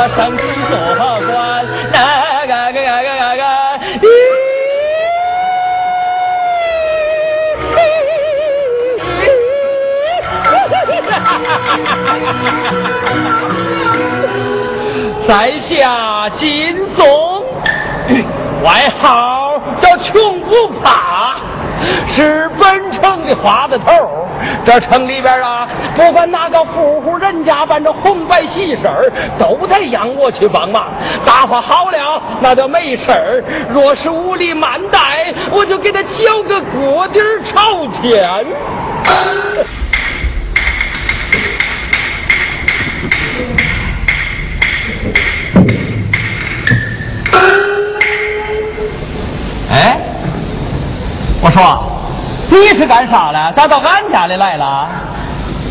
我升职做官，那个个个个个，在下金宗，外号叫穷不怕。是本城的花子头，这城里边啊，不管哪个富户人家办着红白喜事儿，都得让我去帮忙。打发好了，那就没事儿；若是无力慢待，我就给他交个锅底儿朝天。哎。我说，你是干啥的？咋到俺家里来了？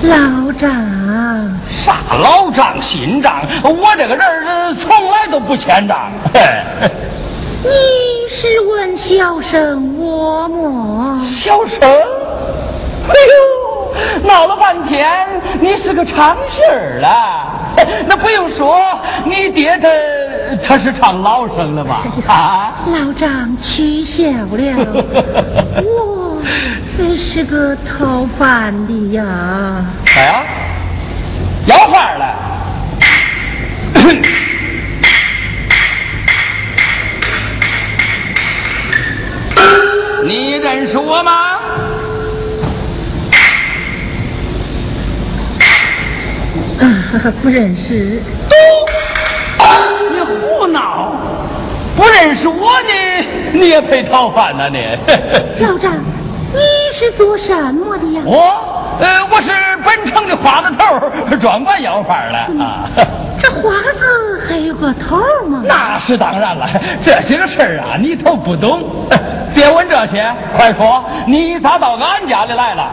老张。啥老张新张？我这个人从来都不欠账。你是问小生我么？小生？哎呦，闹了半天，你是个唱戏儿的。那不用说，你爹他他是唱老生的吧？啊，老张取笑了，我是个讨饭的呀。哎呀，要饭了。你认识我吗？不认识，你胡闹！不认识我呢，你也配讨饭呢？你老张，你是做什么的呀？我，呃，我是本城的花子头，专管要饭的啊。这花子还有个头吗？那是当然了，这些个事儿啊，你都不懂。别问这些，快说，你咋到俺家里来了？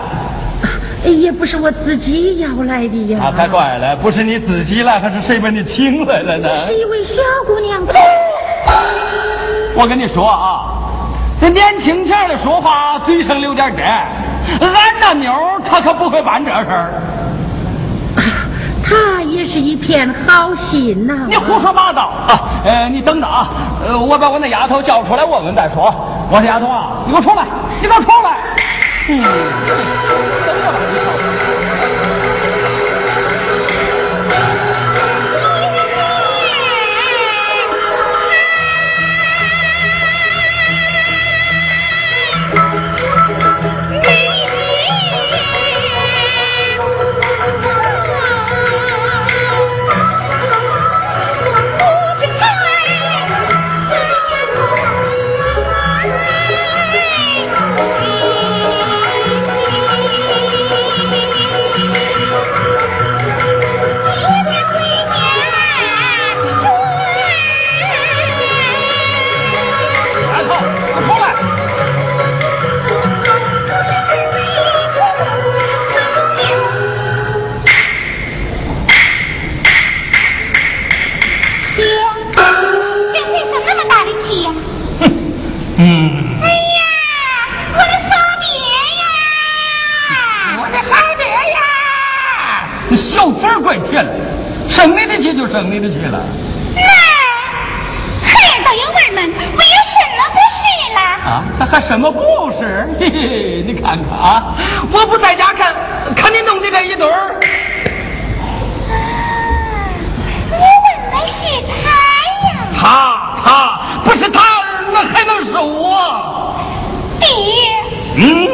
也不是我自己要来的呀。那才怪了，不是你自己来，还是谁把你请来了呢？是一位小姑娘。我跟你说啊，这年轻前的说话嘴上留点真。俺那妞她可不会办这事儿。她也是一片好心呐。你胡说八道啊！呃，你等着啊，呃，我把我那丫头叫出来问问再说。我说丫头啊，你给我出来，你给我出来。嗯。生你的去了？那孩子有问问，我有什么不是了？啊，还还什么不是？嘿嘿，你看看啊，我不在家看，看你弄的这一堆儿。你问的是他呀？他他不是他，那还能是我？爹。嗯。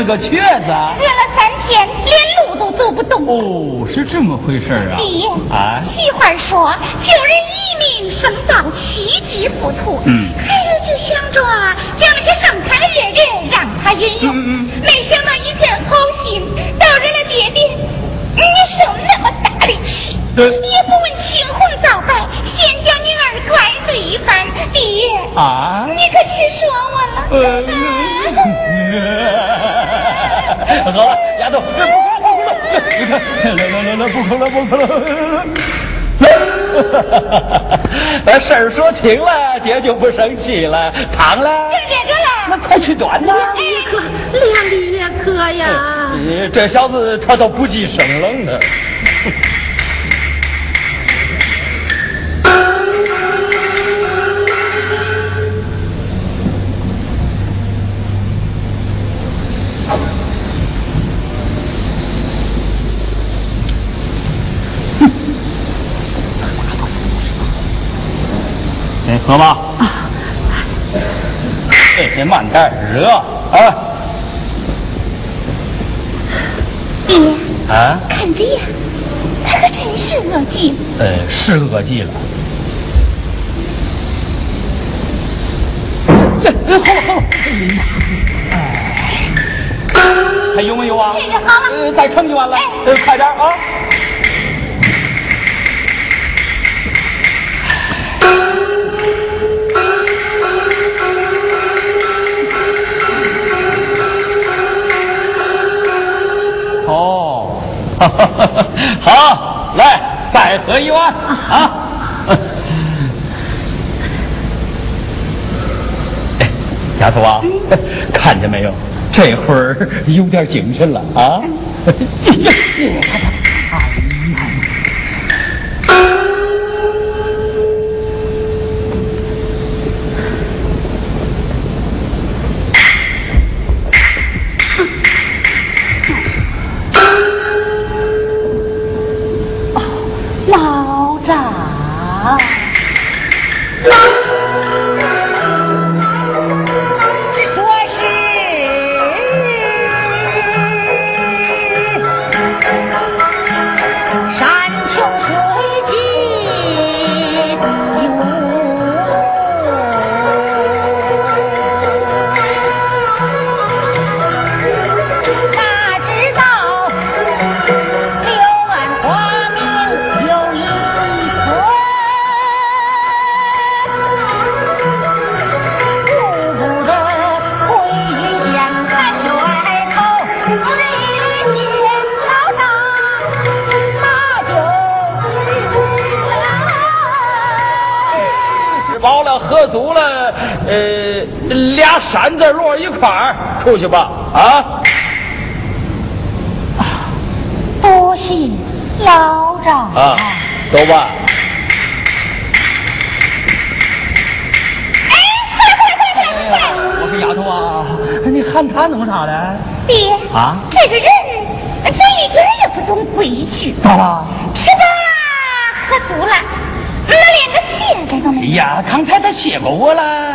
是个瘸子。瘸了三天，连路都走不动。哦，是这么回事啊。爹，不哭了，不哭了。把事儿说清了，爹就不生气了。躺了，就这个了。那快去端呐！两里可，两里也可呀。这小子他都不计生冷 的。喝吧。哎，慢点，热啊！爹，啊？看这样，他可真是恶极。呃，是恶极了。好了好了，还有没有啊？好了，呃，再盛一碗来，呃，快点啊！好，来，再喝一碗啊！哎，丫头啊，看见没有？这会儿有点精神了啊！俩山子摞一块儿出去吧，啊！多谢老张啊，走吧。哎，快快快快快快！我说丫头啊，你喊他弄啥呢？爹啊这个人这一点也不懂规矩？咋了？吃饱了，喝足了，那连个谢字都没。哎呀，刚才他谢过我了。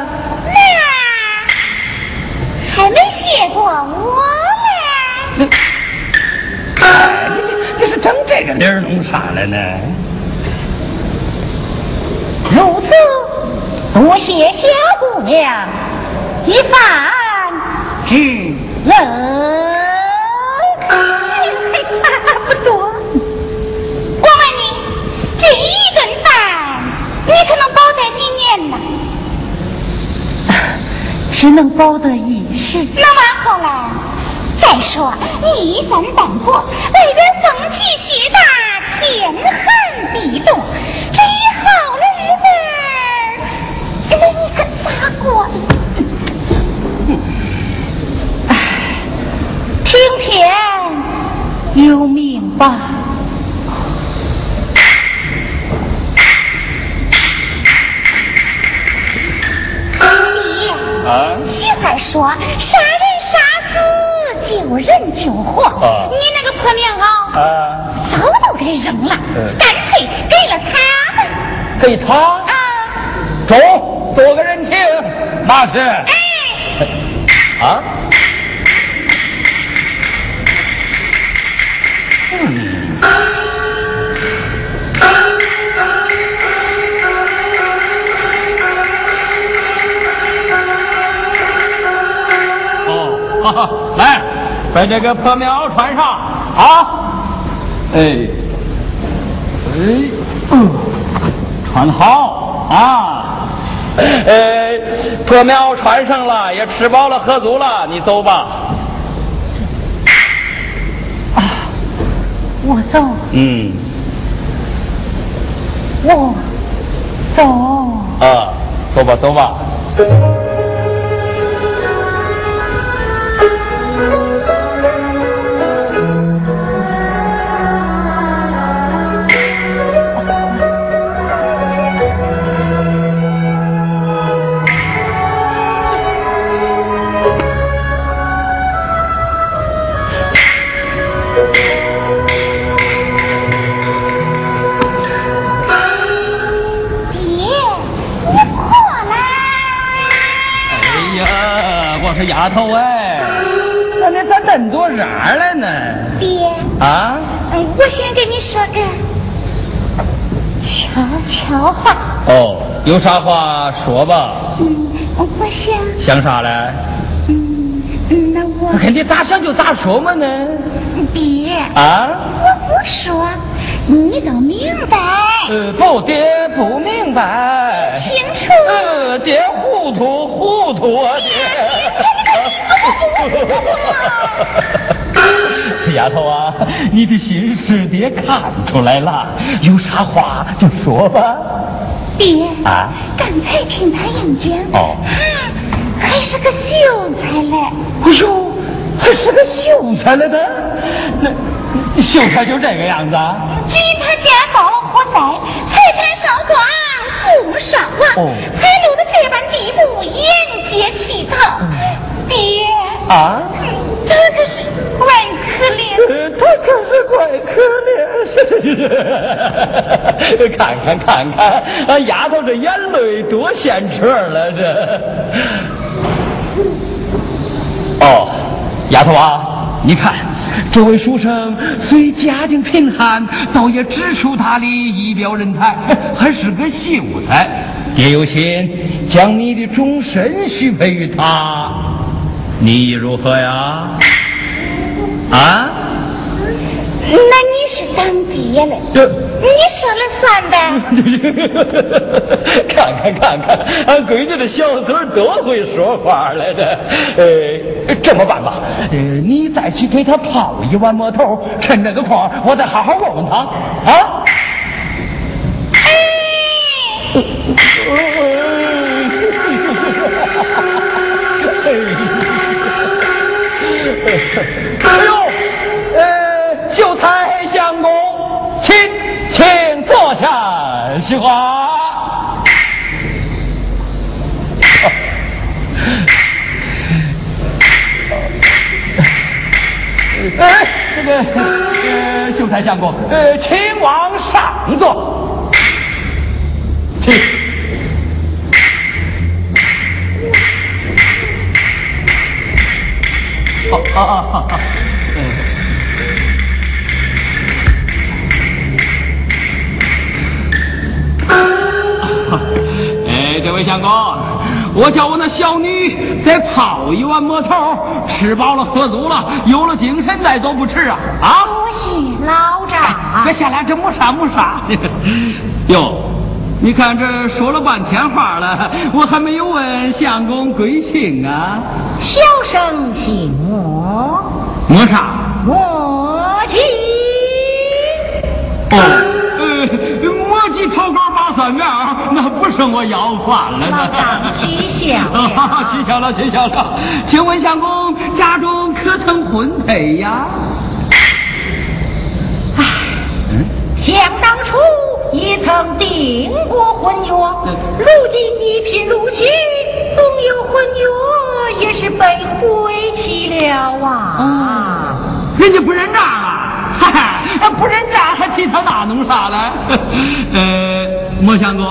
那还没谢过我呢。哎，你你你是整这个理儿弄啥了呢？如此，多谢小姑娘一番之恩。还差不多。我问你，这一顿饭你可能饱得几年呢？只能保得一那往后了。再说，你衣衫单过，外边风起雪大，天寒地冻，这以后的日子，那你可咋过的？听天由命吧。说，杀人杀死，救人救活。啊你那个破棉袄，啊，早都给扔了，嗯干脆给了他们。给他啊，走，做个人情，拿去。哎。啊？哦，来，把这个破棉袄穿上啊！哎，哎，嗯，穿好啊！呃，破棉袄穿上了，也吃饱了喝足了，你走吧。啊，我走。嗯。我走。啊，走吧，走吧。丫头哎，那你咋恁多热了呢？爹啊，我先跟你说个悄悄话。哦，有啥话说吧。嗯，我想想啥嘞？嗯，那我看你咋想就咋说嘛呢？爹啊，我不说，你都明白。呃，不，爹不明白。清楚。呃，爹糊涂糊涂啊，爹。丫头啊，你的心事爹看出来了，有啥话就说吧。爹啊，刚才听他演讲，哦，还是个秀才嘞。哎呦，还是个秀才来的，那秀才就这个样子？吉他家遭了火灾，财产烧光，父母双亡，才落到这般地步，沿街乞讨。爹啊，他可是怪可怜，他可是怪可怜。看看 看看，俺丫头这眼泪多现成了这。哦，丫头啊，你看这位书生虽家境贫寒，倒也知书达理，一表人才，还是个秀才。爹有心将你的终身许配于他。你如何呀？啊？那你是当爹了，你说了算呗。看看看看，俺闺女的小嘴多会说话来的。呃，这么办吧，呃，你再去给他泡一碗馍头，趁这个空，我再好好问问他。啊？哎呦，呃，秀才相公，请请坐下，说话。哎，这个呃，秀才相公，呃，请往上坐，好好好好，嗯。哎，这位相公，我叫我那小女再泡一碗馍头，吃饱了喝足了，有了精神再走不迟啊！啊！多谢老长。别下来，这没啥没啥。哟。你看这说了半天话了，我还没有问相公贵姓啊？小生姓莫。莫啥？莫吉。哦，呃，莫吉头高八三面，那不是我要饭了。老张取笑 了。取笑了，取笑了。请问相公家中可曾婚配呀？唉，嗯，想当初。也曾订过婚约，如今一贫如洗，总有婚约也是被毁弃了啊！人家不认账啊！哈哈，不认账还替他那弄啥嘞？呃，莫相公，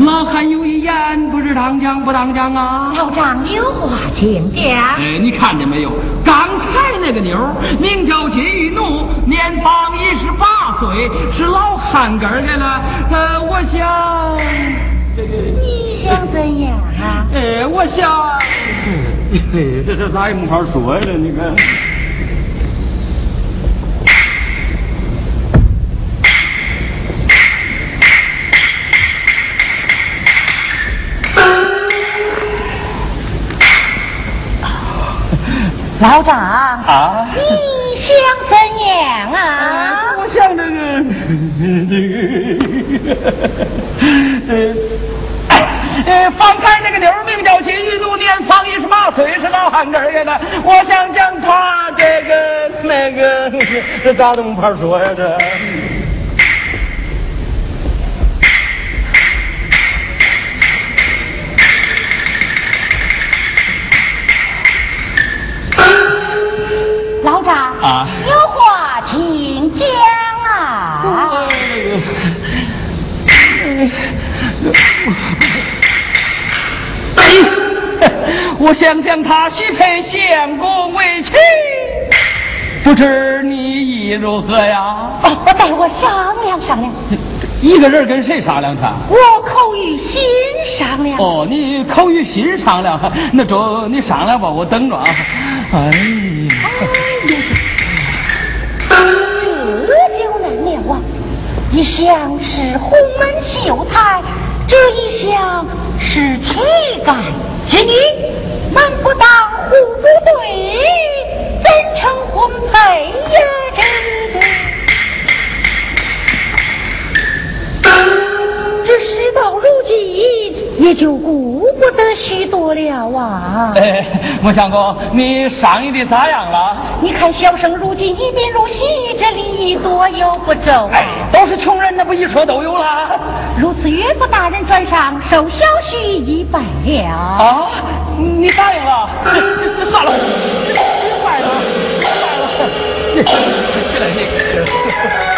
老汉有一言，不知当讲不当讲啊？老丈有话请讲。哎，你看见没有？刚才那个妞名叫金玉奴，年方一十八岁，是老汉根儿的了。呃，我想，你想怎样啊？哎，我想，这这咋也没法说呀？你看。老张啊，你想怎样啊？我想这个，这个，呃，方才那个妞名叫金玉奴，年方一十八岁，是老汉根儿的。我想将他这个那个，这咋都没法说呀？这。啊，有话请讲啊！我想将，他许配相公为妻，不知你意如何呀？哦，待我商量商量。一个人跟谁商量去？我口与心商量。哦，你口与心商量，那中你商量吧，我等着啊。哎。这一向是红门秀才，这一向是乞丐之女，难不当户不对，怎成婚配呀？这这事到如今，也就顾不得许多了啊！哎，莫相公，你商议的咋样了？你看小生如今一贫如洗，这礼仪多有不周。哎，都是穷人，那不一说都有了。如此，岳父大人转上受小婿一拜了。啊，你答应了？算了，别拜了，别拜了，起来你。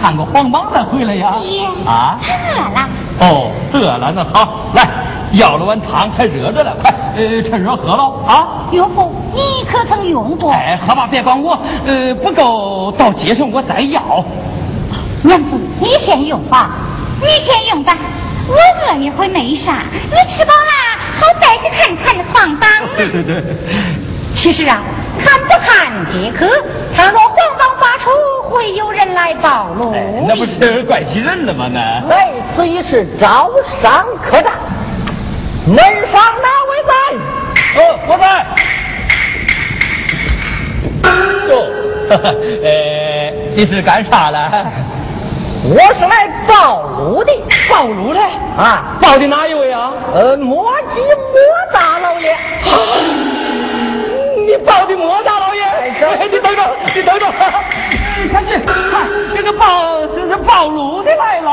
看过黄榜再回来呀。啊，饿了。哦，饿了，那好，来，舀了碗汤，还热着呢，快，呃，趁热喝了啊。岳父，你可曾用过？哎，喝吧，别管我，呃，不够到街上我再要。娘子，你先用吧，你先用吧，我饿一会没啥，你吃饱了。好，再去看看那黄榜。对对对，其实啊，看不看皆可。倘若黄榜发出，会有人来暴露，那不是怪起人了吗？那哎，此已是招商客栈，门上哪位在？哦，我在。哟，呃，你是干啥了？我是来报路的，报路的啊，报的哪一位啊？呃，莫吉莫大老爷。你报的莫大老爷？哎，你等着，你等着，看去，看，这个暴，这是暴露的来了。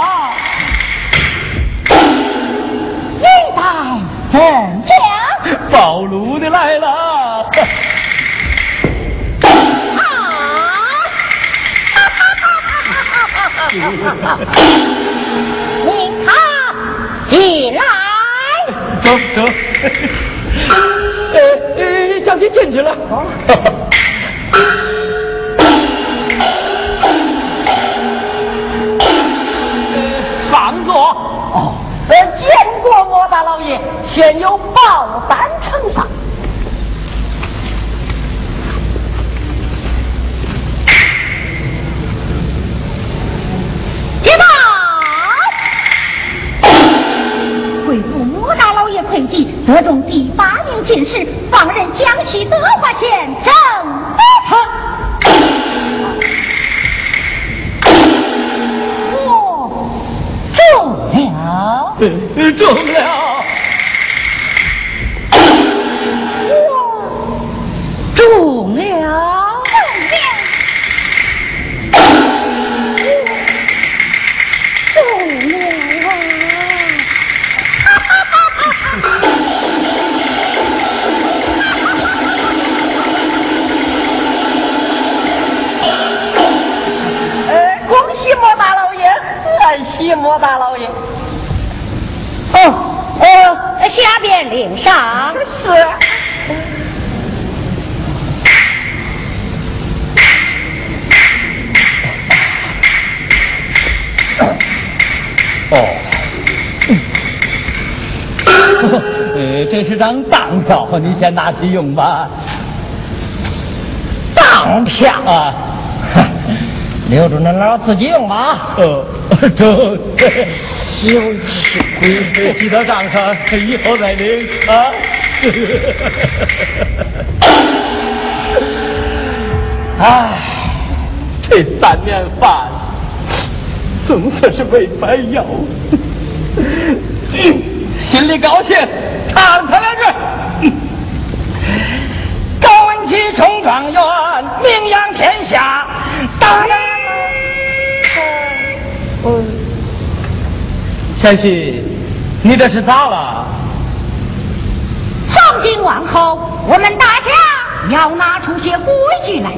去用吧。当票啊。留住那老自己用吧。呃，中，休气鬼，记到账上，以后再领啊。哎，这三年饭总算是没白要，心里高兴，唱他两句。高文启中状元，名扬天下。当然了。贤妻，你这是咋了？从今往后，我们大家要拿出些规矩来。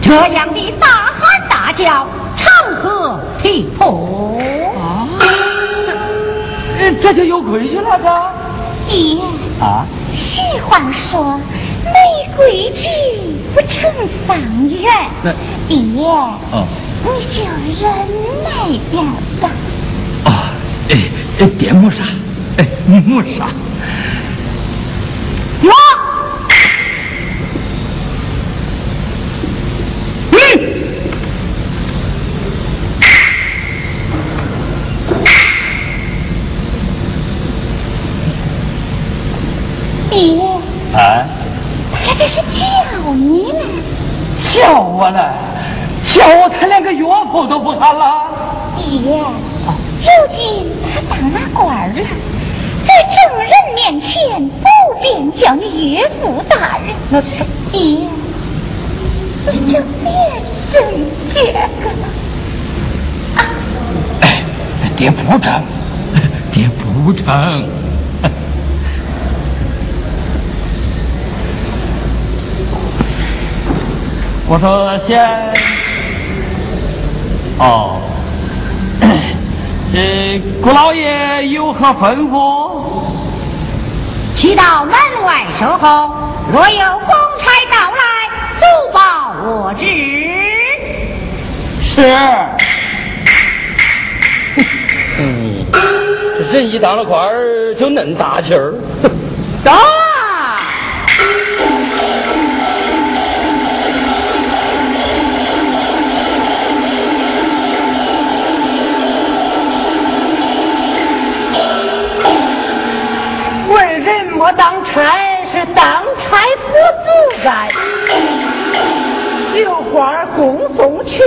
这样的大喊大叫，成何体统？啊，这就有规矩了，这。爹。啊。喜欢说，没规矩不成方圆。爹。哦。你就忍耐点吧。啊，哎哎，爹没啥，哎，你没啥。我。哎，他这是叫你呢？叫我了，叫我他连个岳父都不喊了。爹，如今他当了官了，在众人面前不便叫你岳父大人。那爹，你就别争这个了。啊，爹不争，爹不争。我说先，哦，呃，顾老爷有何吩咐？去到门外守候，若有公差到来，速报我知。是。嗯，这人一当了官儿就恁大气儿。到。我当差是当差不自在，旧官恭送去，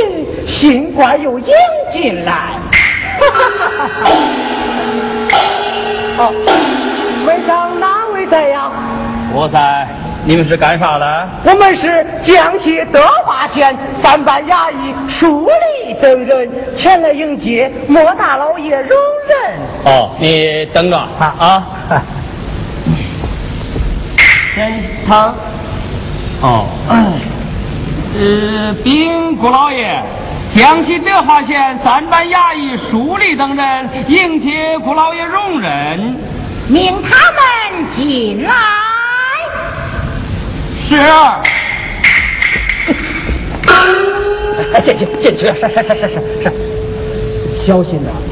新官又迎进来。哦，问上哪位在呀？我在。你们是干啥的？我们是江西德化县三班衙役书吏等人前来迎接莫大老爷容人。哦，你等着啊啊。他哦，呃，禀顾老爷，江西德化县三班衙役书吏等人迎接顾老爷容忍，命他们进来。是。进去进去，是是是是是是，小心点。站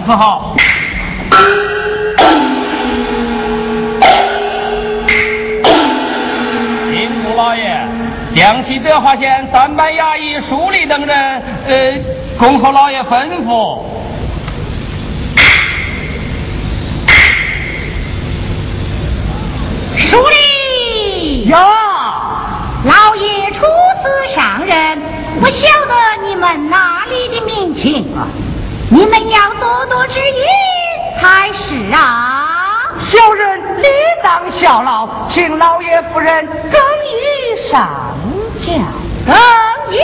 候，两厢伺候。禀部老爷，江西德化县三班衙役书吏等人，呃。恭候老爷吩咐。书吏哟，老爷初次上任，不晓得你们哪里的民情啊？你们要多多指引才是啊。小人理当效劳，请老爷夫人更衣上轿，更衣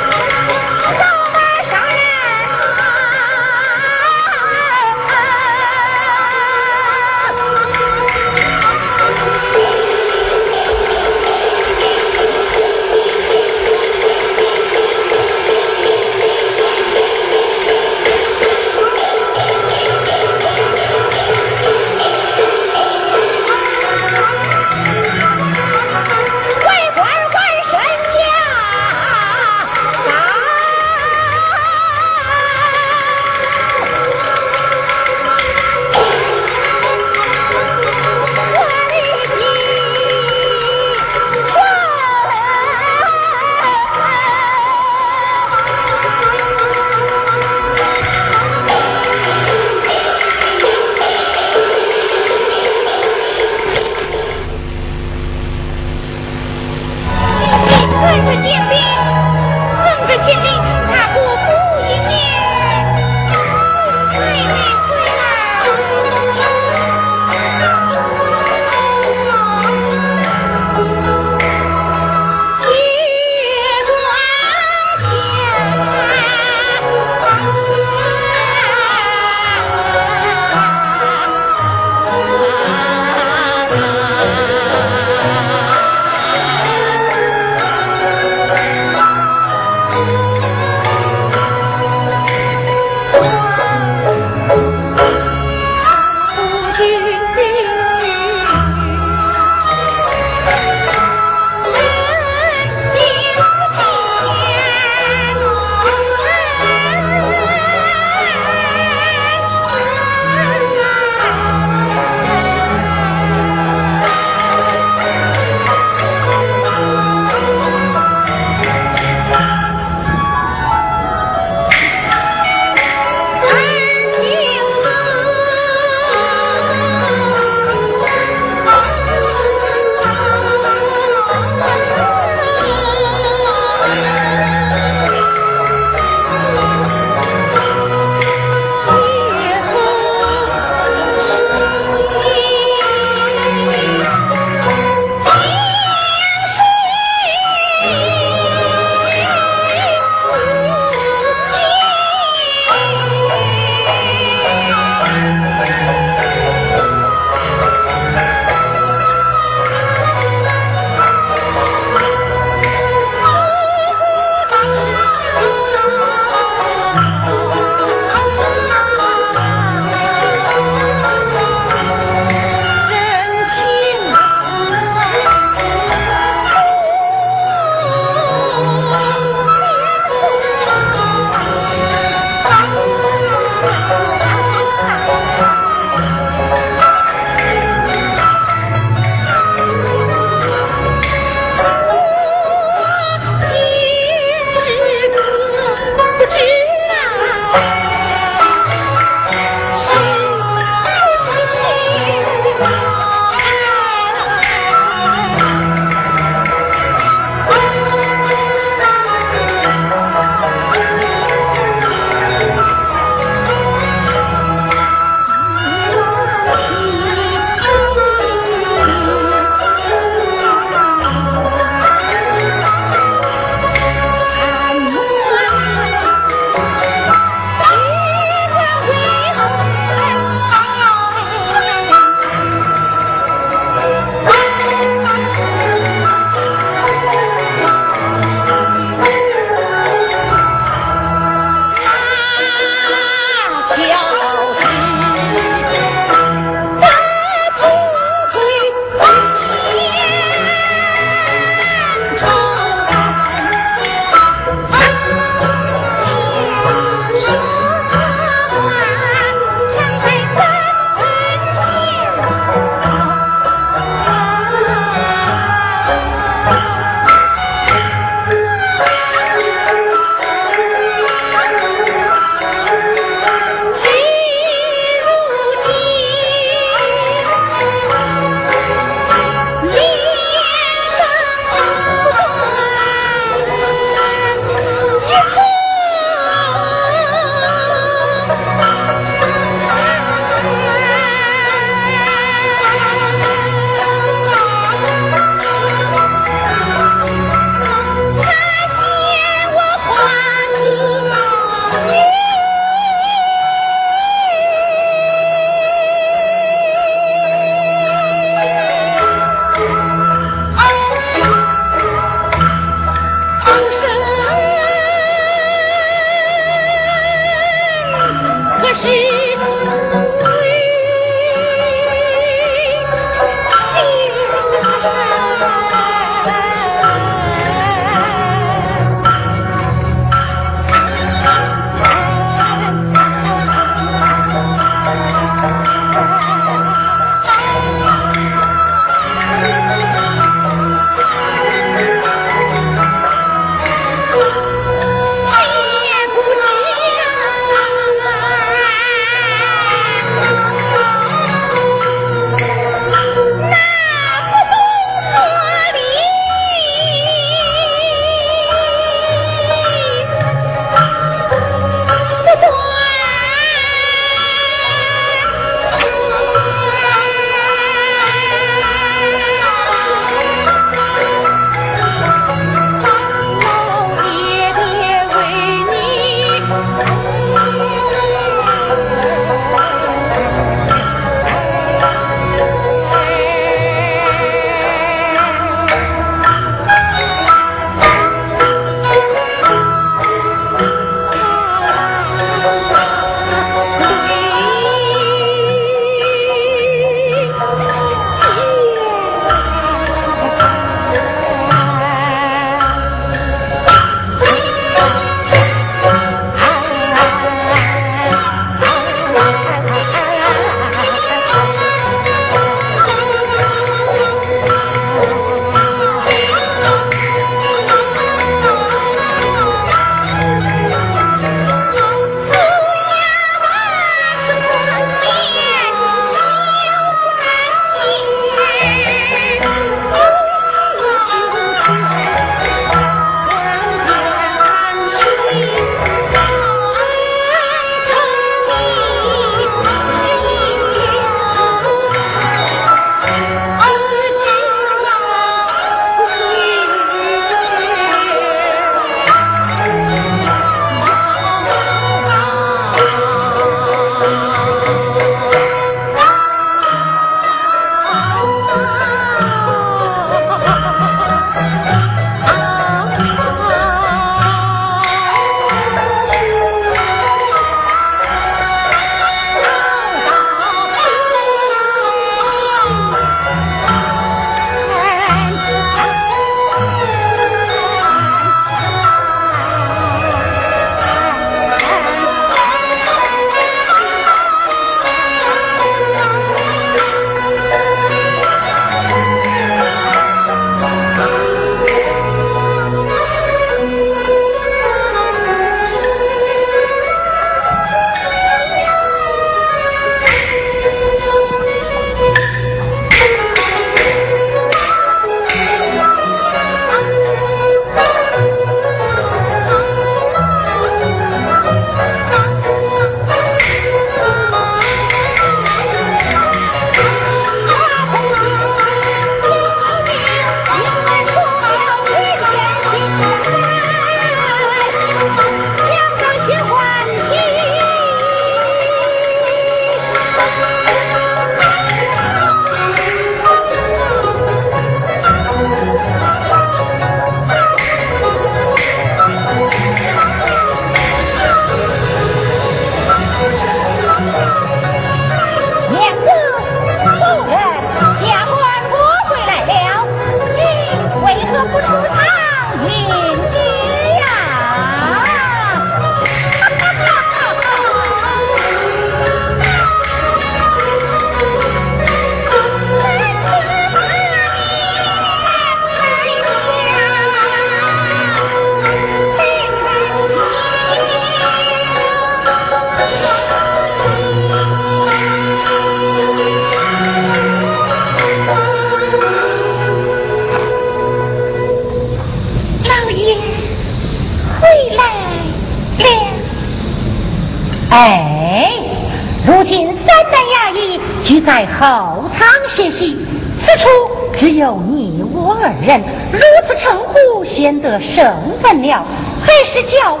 有你我二人，如此称呼显得身份了，还是叫我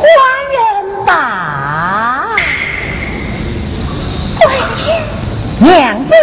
寡人吧。官人，娘子，